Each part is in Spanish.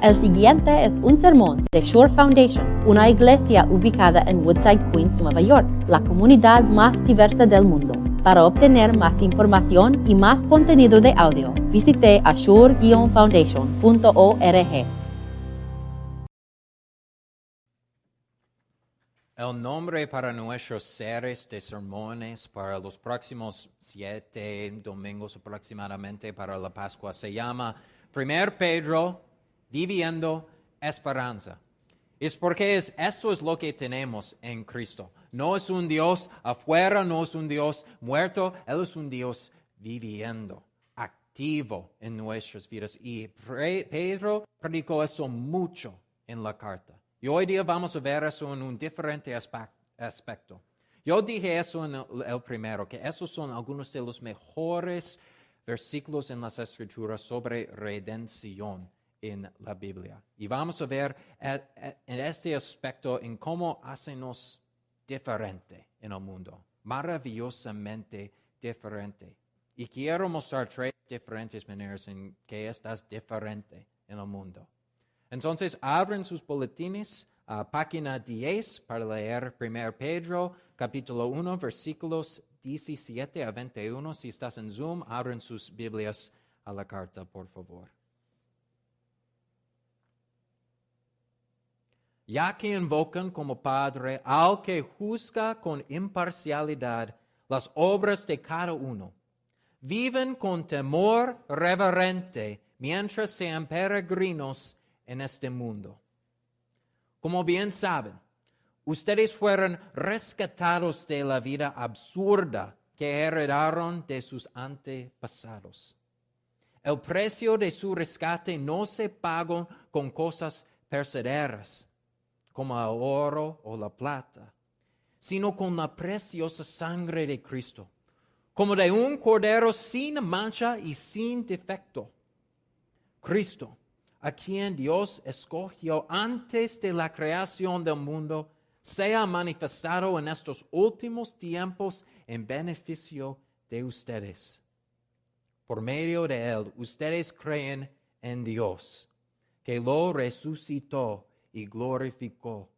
El siguiente es un sermón de Shore Foundation, una iglesia ubicada en Woodside, Queens, Nueva York, la comunidad más diversa del mundo. Para obtener más información y más contenido de audio, visite ashore-foundation.org. El nombre para nuestros series de sermones para los próximos siete domingos aproximadamente para la Pascua se llama Primer Pedro viviendo esperanza. Es porque es, esto es lo que tenemos en Cristo. No es un Dios afuera, no es un Dios muerto, Él es un Dios viviendo, activo en nuestras vidas. Y Pedro predicó eso mucho en la carta. Y hoy día vamos a ver eso en un diferente aspecto. Yo dije eso en el primero, que esos son algunos de los mejores versículos en las escrituras sobre redención en la Biblia. Y vamos a ver eh, eh, en este aspecto en cómo hacenos diferente en el mundo, maravillosamente diferente. Y quiero mostrar tres diferentes maneras en que estás diferente en el mundo. Entonces, abren sus boletines a página 10 para leer 1 Pedro, capítulo 1, versículos 17 a 21. Si estás en Zoom, abren sus Biblias a la carta, por favor. Ya que invocan como Padre al que juzga con imparcialidad las obras de cada uno. Viven con temor reverente mientras sean peregrinos en este mundo. Como bien saben, ustedes fueron rescatados de la vida absurda que heredaron de sus antepasados. El precio de su rescate no se pagó con cosas percederas como el oro o la plata, sino con la preciosa sangre de Cristo, como de un cordero sin mancha y sin defecto. Cristo, a quien Dios escogió antes de la creación del mundo, sea manifestado en estos últimos tiempos en beneficio de ustedes. Por medio de él, ustedes creen en Dios, que lo resucitó y glorificó.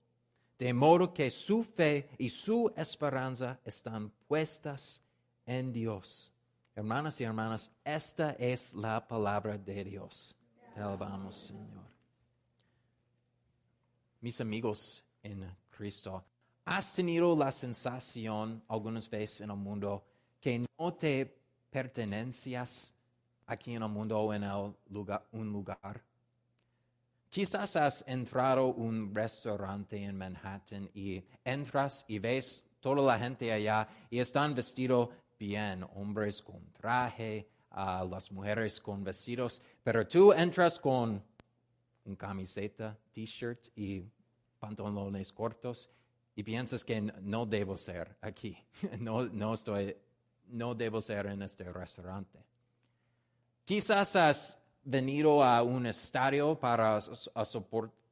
De modo que su fe y su esperanza están puestas en Dios. Hermanas y hermanas, esta es la palabra de Dios. Te alabamos, Señor. Mis amigos en Cristo, ¿has tenido la sensación algunas veces en el mundo que no te pertenencias aquí en el mundo o en un lugar? Quizás has entrado a un restaurante en Manhattan y entras y ves toda la gente allá y están vestidos bien, hombres con traje, las mujeres con vestidos, pero tú entras con un camiseta, t-shirt y pantalones cortos y piensas que no debo ser aquí, no, no, estoy, no debo ser en este restaurante. Quizás has venido a un estadio para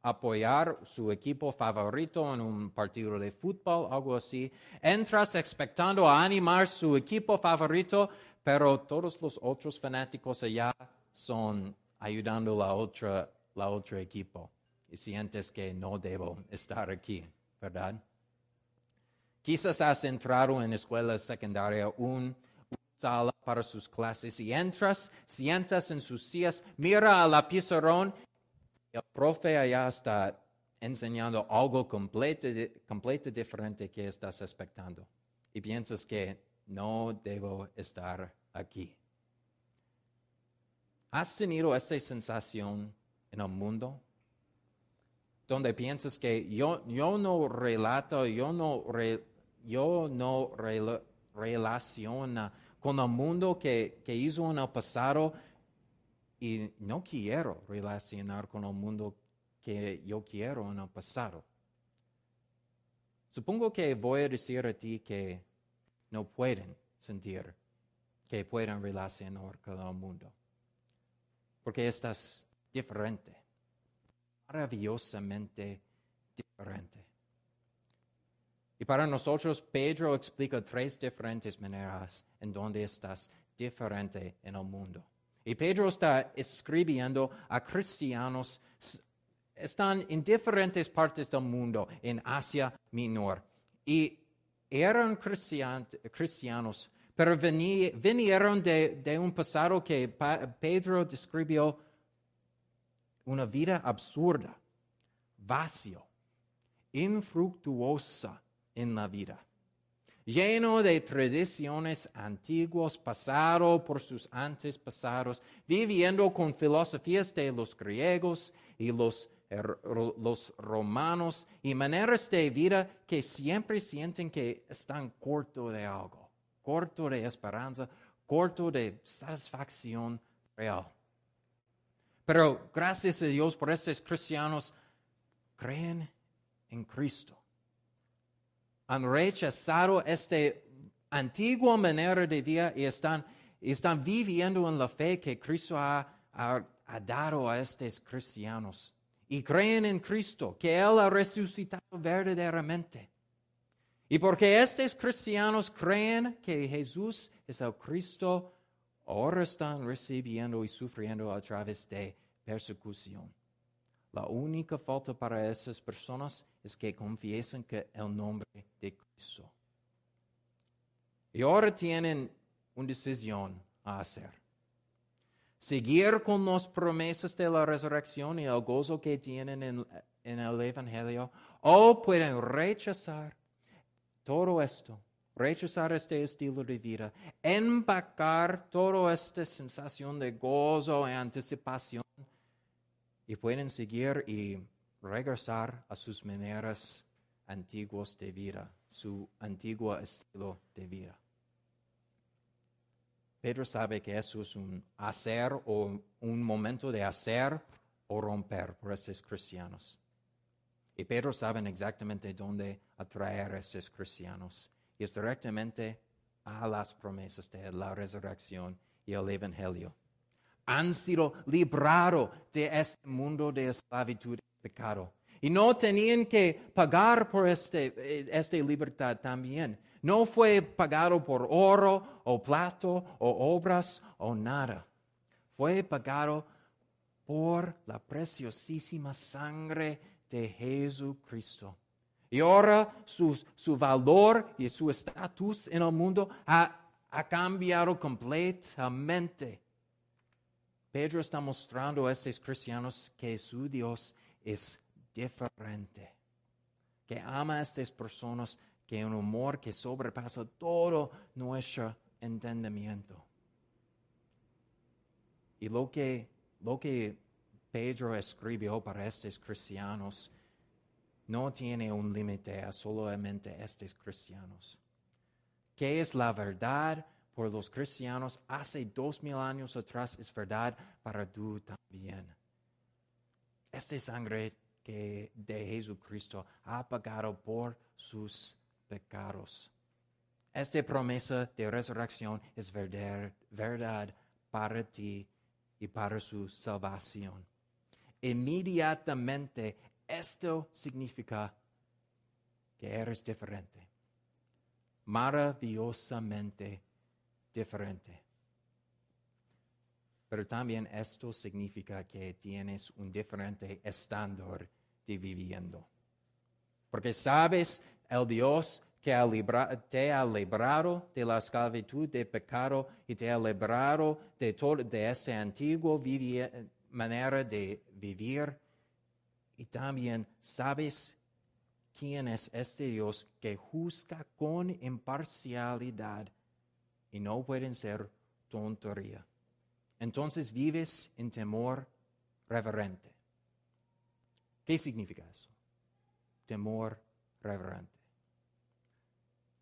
apoyar su equipo favorito en un partido de fútbol, algo así. Entras expectando a animar su equipo favorito, pero todos los otros fanáticos allá son ayudando a la otra, la otro equipo. Y sientes que no debo estar aquí, ¿verdad? Quizás has entrado en escuela secundaria un sala para sus clases y entras, sientas en sus sillas, mira a la pizarrón, el profe allá está enseñando algo completamente completo diferente que estás expectando y piensas que no debo estar aquí. ¿Has tenido esta sensación en el mundo? Donde piensas que yo, yo no relato, yo no, yo no relaciona con el mundo que, hizo en el pasado y no quiero relacionar con el mundo que yo quiero en el pasado. Supongo que voy a decir a ti que no pueden sentir que pueden relacionar con el mundo, porque estás diferente, maravillosamente diferente. Y para nosotros, Pedro explica tres diferentes maneras en donde estás diferente en el mundo. Y Pedro está escribiendo a cristianos, están en diferentes partes del mundo, en Asia Menor. Y eran cristian- cristianos, pero vinieron de, de un pasado que Pedro describió una vida absurda, vacío, infructuosa en la vida, lleno de tradiciones antiguas, pasado por sus antepasados, viviendo con filosofías de los griegos y los, er- los romanos y maneras de vida que siempre sienten que están corto de algo, corto de esperanza, corto de satisfacción real. Pero gracias a Dios por estos cristianos creen en Cristo. Han rechazado esta antigua manera de vida y están, viviendo en la fe que Cristo ha- ha dado a estos cristianos. Y creen en Cristo, que Él ha resucitado verdaderamente. Y porque estos cristianos creen que Jesús es el Cristo, ahora están recibiendo y sufriendo a través de persecución. La única falta para esas personas es que confiesen que el nombre de Cristo. Y ahora tienen una decisión a hacer. Seguir con las promesas de la resurrección y el gozo que tienen en, el Evangelio, o pueden rechazar todo esto, rechazar este estilo de vida, empacar toda esta sensación de gozo y anticipación y pueden seguir y regresar a sus maneras antiguas de vida, su antiguo estilo de vida. Pedro sabe que eso es un hacer o un momento de hacer o romper por estos cristianos. Y Pedro sabe exactamente dónde atraer a estos cristianos. Y es directamente a las promesas de la resurrección y el Evangelio. Han sido librados de este mundo de esclavitud y pecado. Y no tenían que pagar por este, eh, esta libertad también. No fue pagado por oro o plato o obras o nada. Fue pagado por la preciosísima sangre de Jesucristo. Y ahora su, su valor y su estatus en el mundo ha, ha cambiado completamente. Pedro está mostrando a estos cristianos que su Dios es diferente, que ama a estas personas, que un amor que sobrepasa todo nuestro entendimiento. Y lo que, lo que Pedro escribió para estos cristianos no tiene un límite a solamente estos cristianos. ¿Qué es la verdad por los cristianos hace dos mil años atrás? Es verdad para tú también. Esta sangre que de Jesucristo ha pagado por sus pecados. Esta promesa de resurrección es verdad, verdad para ti y para su salvación. Inmediatamente esto significa que eres diferente, maravillosamente diferente. Pero también esto significa que tienes un diferente estándar de viviendo. Porque sabes el Dios que te ha librado de la esclavitud de pecado y te ha librado de, todo, de esa antigua manera de vivir. Y también sabes quién es este Dios que juzga con imparcialidad y no pueden ser tontería. Entonces vives en temor reverente. ¿Qué significa eso? Temor reverente.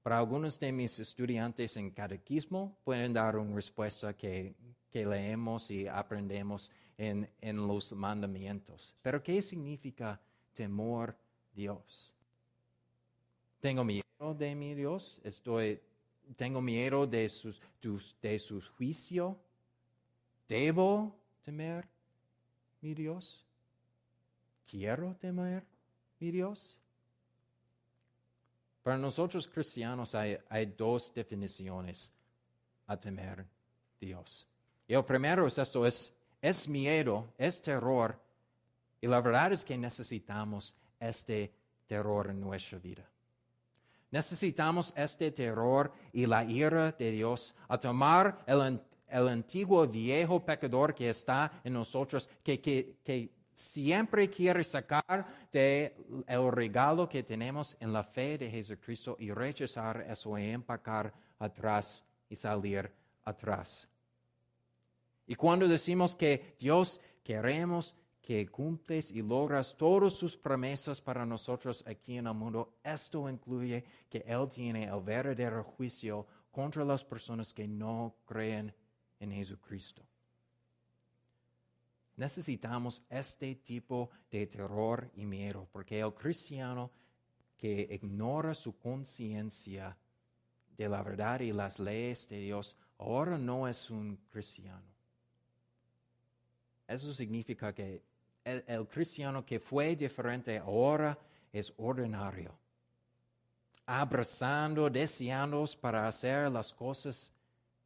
Para algunos de mis estudiantes en catequismo pueden dar una respuesta que, que leemos y aprendemos en, en los mandamientos. Pero ¿qué significa temor Dios? ¿Tengo miedo de mi Dios? Estoy, ¿Tengo miedo de sus, de su juicio? ¿Debo temer mi Dios? ¿Quiero temer mi Dios? Para nosotros cristianos hay, hay dos definiciones a temer Dios. Y el primero es esto, es, es miedo, es terror. Y la verdad es que necesitamos este terror en nuestra vida. Necesitamos este terror y la ira de Dios a tomar el, el antiguo viejo pecador que está en nosotros, que, que, que siempre quiere sacar de el regalo que tenemos en la fe de Jesucristo y rechazar eso y empacar atrás y salir atrás. Y cuando decimos que Dios queremos que cumples y logras todas sus promesas para nosotros aquí en el mundo, esto incluye que Él tiene el verdadero juicio contra las personas que no creen en Jesucristo. Necesitamos este tipo de terror y miedo, porque el cristiano que ignora su conciencia de la verdad y las leyes de Dios, ahora no es un cristiano. Eso significa que el, cristiano que fue diferente ahora es ordinario, abrazando, deseando para hacer las cosas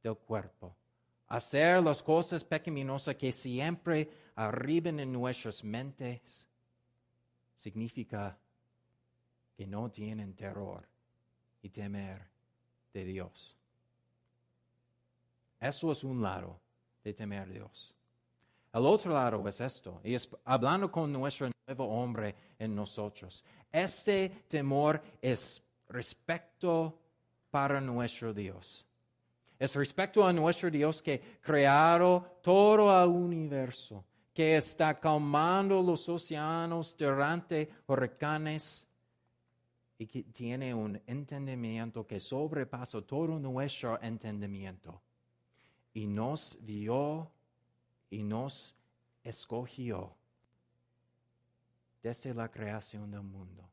del cuerpo, hacer las cosas pecaminosas que siempre arriben en nuestras mentes, significa que no tienen terror y temer de Dios. Eso es un lado de temer a Dios. El otro lado es esto, y es hablando con nuestro nuevo hombre en nosotros. Este temor es respecto para nuestro Dios. Es respecto a nuestro Dios que creado todo el universo, que está calmando los océanos durante huracanes y que tiene un entendimiento que sobrepasa todo nuestro entendimiento. Y nos vio y nos escogió desde la creación del mundo.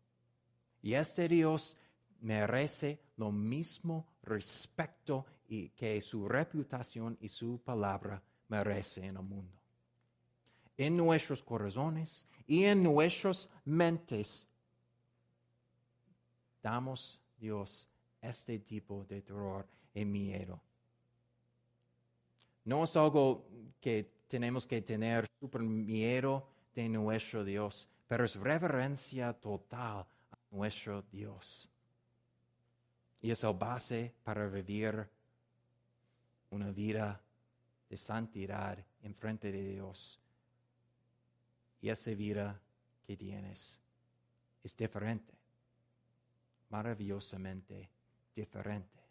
Y este Dios merece lo mismo respeto y que su reputación y su palabra merece en el mundo. En nuestros corazones y en nuestras mentes damos Dios este tipo de terror y miedo. No es algo que tenemos que tener super miedo de nuestro Dios, pero es reverencia total a nuestro Dios. Y es el base para vivir una vida de santidad en frente de Dios. Y esa vida que tienes es diferente, maravillosamente diferente.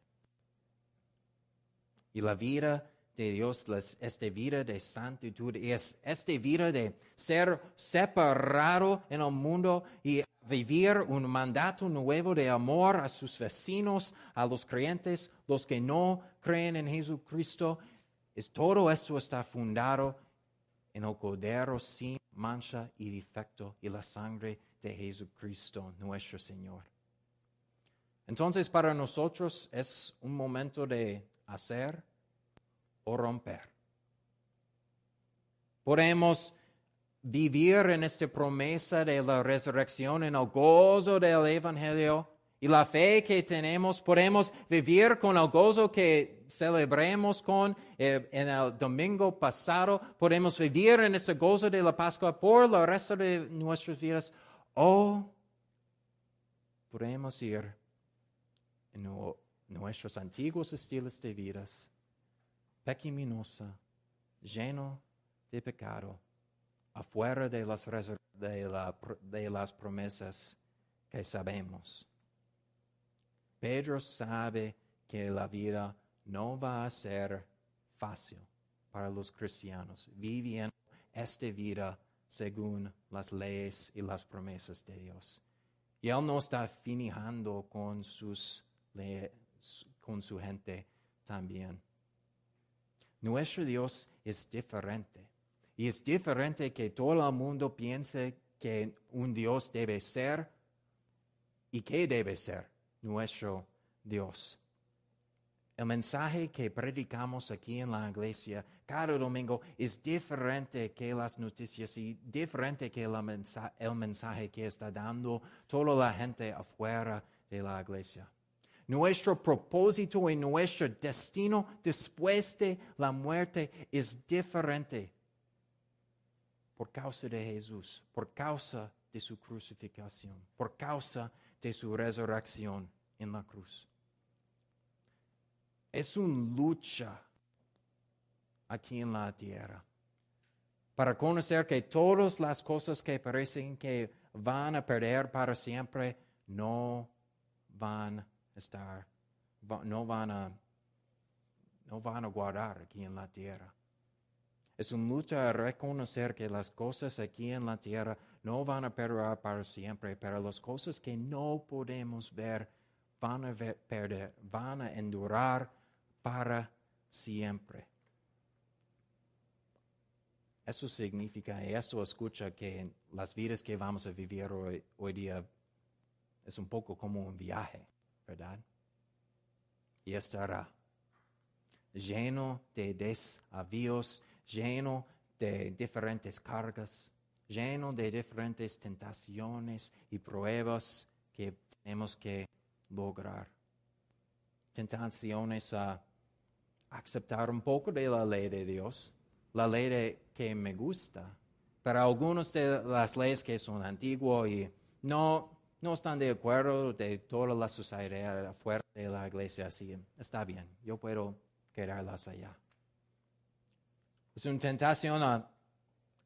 Y la vida de Dios, esta vida de santitud, es esta vida de ser separado en el mundo y vivir un mandato nuevo de amor a sus vecinos, a los creyentes, los que no creen en Jesucristo. Es, todo esto está fundado en el Cordero sin mancha y defecto y la sangre de Jesucristo, nuestro Señor. Entonces, para nosotros es un momento de hacer o romper. Podemos vivir en esta promesa de la resurrección, en el gozo del Evangelio y la fe que tenemos. Podemos vivir con el gozo que celebremos con eh, en el domingo pasado. Podemos vivir en este gozo de la Pascua por el resto de nuestras vidas. O podemos ir en nuestros antiguos estilos de vidas pecaminosa, lleno de pecado, afuera de las, de, las promesas que sabemos. Pedro sabe que la vida no va a ser fácil para los cristianos, viviendo esta vida según las leyes y las promesas de Dios. Y Él no está finijando con, sus, con su gente también. Nuestro Dios es diferente. Y es diferente que todo el mundo piense que un Dios debe ser y que debe ser nuestro Dios. El mensaje que predicamos aquí en la iglesia cada domingo es diferente que las noticias y diferente que el mensaje que está dando toda la gente afuera de la iglesia. Nuestro propósito y nuestro destino después de la muerte es diferente por causa de Jesús, por causa de su crucifixión, por causa de su resurrección en la cruz. Es una lucha aquí en la tierra para conocer que todas las cosas que parecen que van a perder para siempre no van estar, no van a, no van a guardar aquí en la tierra. Es una lucha a reconocer que las cosas aquí en la tierra no van a perdurar para siempre, pero las cosas que no podemos ver van a perder, van a endurar para siempre. Eso significa, y eso escucha que las vidas que vamos a vivir hoy, hoy día es un poco como un viaje, ¿verdad? Y estará lleno de desavíos, lleno de diferentes cargas, lleno de diferentes tentaciones y pruebas que tenemos que lograr. Tentaciones a aceptar un poco de la ley de Dios, la ley de, que me gusta, pero algunas de las leyes que son antiguas y no, no están de acuerdo de toda la sociedad afuera de la iglesia, así está bien, yo puedo quedarlas allá. Es una tentación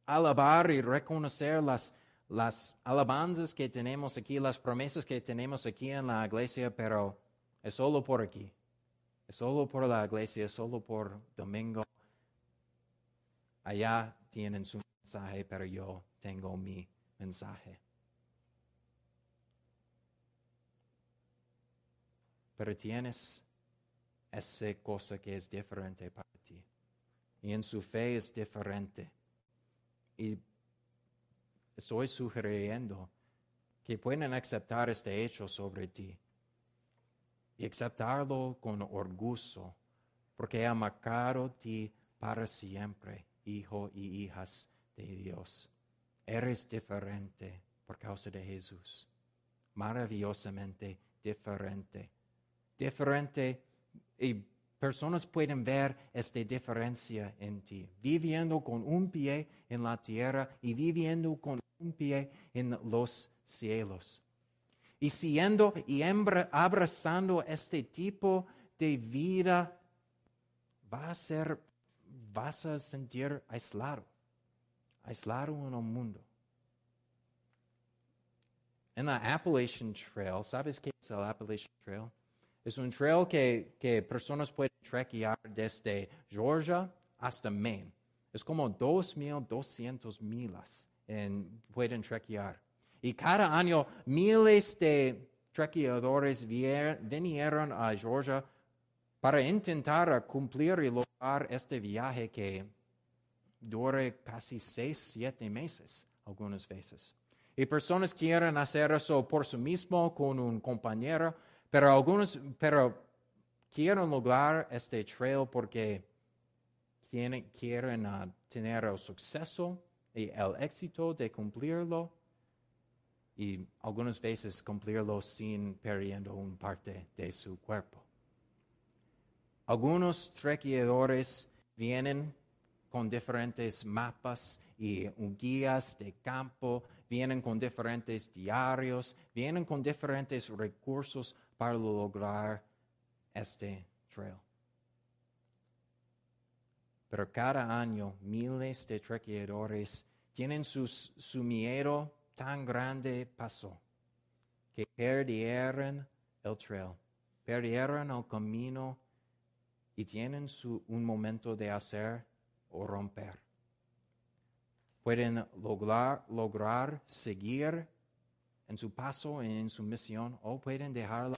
alabar y reconocer las, las alabanzas que tenemos aquí, las promesas que tenemos aquí en la iglesia, pero es solo por aquí. Es solo por la iglesia, es solo por domingo. Allá tienen su mensaje, pero yo tengo mi mensaje. Pero tienes esa cosa que es diferente para ti. Y en su fe es diferente. Y estoy sugiriendo que pueden aceptar este hecho sobre ti y aceptarlo con orgullo, porque ha marcado ti para siempre, hijo y hijas de Dios. Eres diferente por causa de Jesús, maravillosamente diferente. Diferente y personas pueden ver esta diferencia en ti, viviendo con un pie en la tierra y viviendo con un pie en los cielos. Y siendo y abrazando este tipo de vida, vas a sentir aislado, aislado en el mundo. En la Appalachian Trail, ¿sabes qué es el Appalachian Trail? Es un trail que, que personas pueden trekkear desde Georgia hasta Maine. Es como 2.200 millas en, pueden trekkear. Y cada año miles de trekkeadores vinieron a Georgia para intentar cumplir y lograr este viaje que dure casi seis, siete meses algunas veces. Y personas quieren hacer eso por sí mismo con un compañero pero algunos, pero quieren lograr este trail porque quieren, quieren ah, tener el suceso y el éxito de cumplirlo y algunas veces cumplirlo sin perdiendo un parte de su cuerpo. Algunos trequeadores vienen con diferentes mapas y guías de campo, vienen con diferentes diarios, vienen con diferentes recursos para lograr este trail. Pero cada año miles de trequeadores tienen su miedo tan grande pasó que perdieron el trail, perdieron el camino y tienen su, un momento de hacer o romper. Pueden lograr, lograr seguir en su paso, en su misión, o pueden dejarla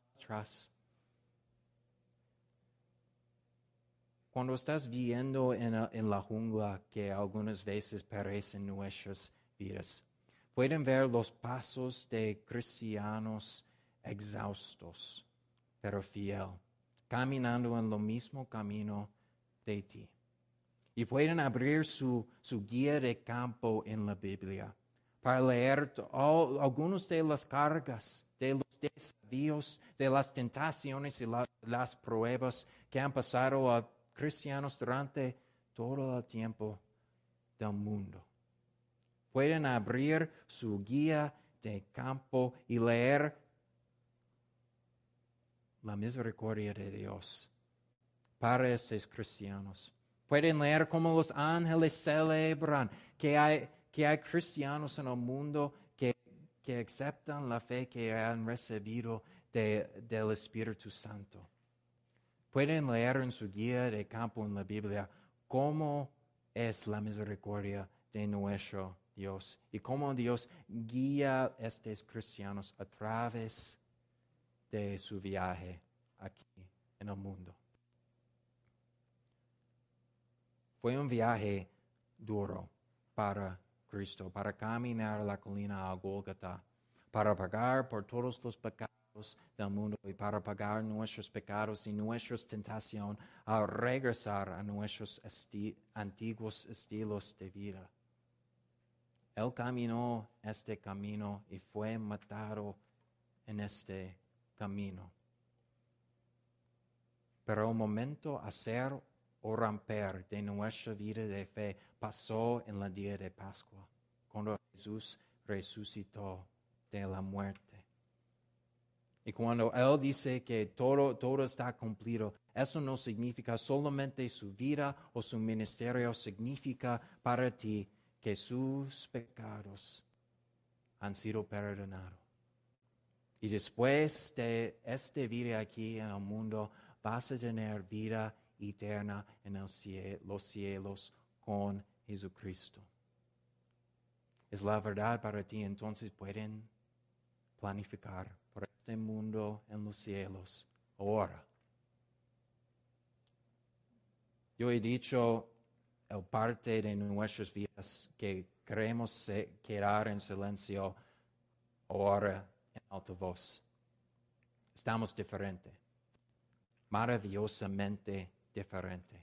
Cuando estás viendo en, en la jungla que algunas veces perecen nuestras vidas, pueden ver los pasos de cristianos exhaustos, pero fiel, caminando en lo mismo camino de ti. Y pueden abrir su, su guía de campo en la Biblia para leer algunos de las cargas, de los desafíos, de las tentaciones y la- las pruebas que han pasado a cristianos durante todo el tiempo del mundo. Pueden abrir su guía de campo y leer la misericordia de Dios para estos cristianos. Pueden leer cómo los ángeles celebran que hay, que hay cristianos en el mundo que, aceptan la fe que han recibido de- del Espíritu Santo. Pueden leer en su guía de campo en la Biblia cómo es la misericordia de nuestro Dios y cómo Dios guía a estos cristianos a través de su viaje aquí en el mundo. Fue un viaje duro para Cristo, para caminar la colina a Gólgota, para pagar por todos los pecados del mundo y para pagar nuestros pecados y nuestras tentaciones a regresar a nuestros antiguos estilos de vida. Él caminó este camino y fue matado en este camino. Pero el momento hacer o romper de nuestra vida de fe pasó en el día de Pascua, cuando Jesús resucitó de la muerte. Y cuando Él dice que todo, todo está cumplido, eso no significa solamente su vida o su ministerio, significa para ti que sus pecados han sido perdonados. Y después de este vida aquí en el mundo, vas a tener vida eterna en el cie- los cielos con Jesucristo. Es la verdad para ti, entonces pueden planificar por este mundo en los cielos ahora. Yo he dicho el parte de nuestras vidas que queremos quedar en silencio ahora en alta voz. Estamos diferentes, maravillosamente diferentes.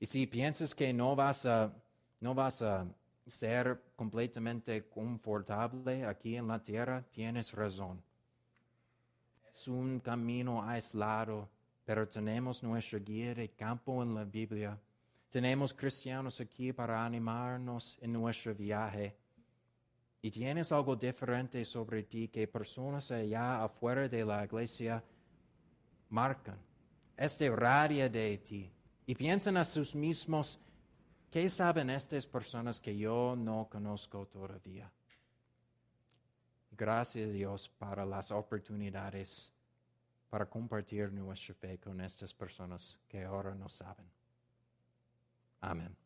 Y si piensas que no vas a, no vas a ser completamente confortable aquí en la tierra, tienes razón. Es un camino aislado, pero tenemos nuestra guía de campo en la Biblia. Tenemos cristianos aquí para animarnos en nuestro viaje. Y tienes algo diferente sobre ti que personas allá afuera de la iglesia marcan. Este radia de ti. Y piensan a sus mismos, ¿qué saben estas personas que yo no conozco todavía? Gracias Dios para las oportunidades para compartir nuestra fe con estas personas que ahora no saben. Amén.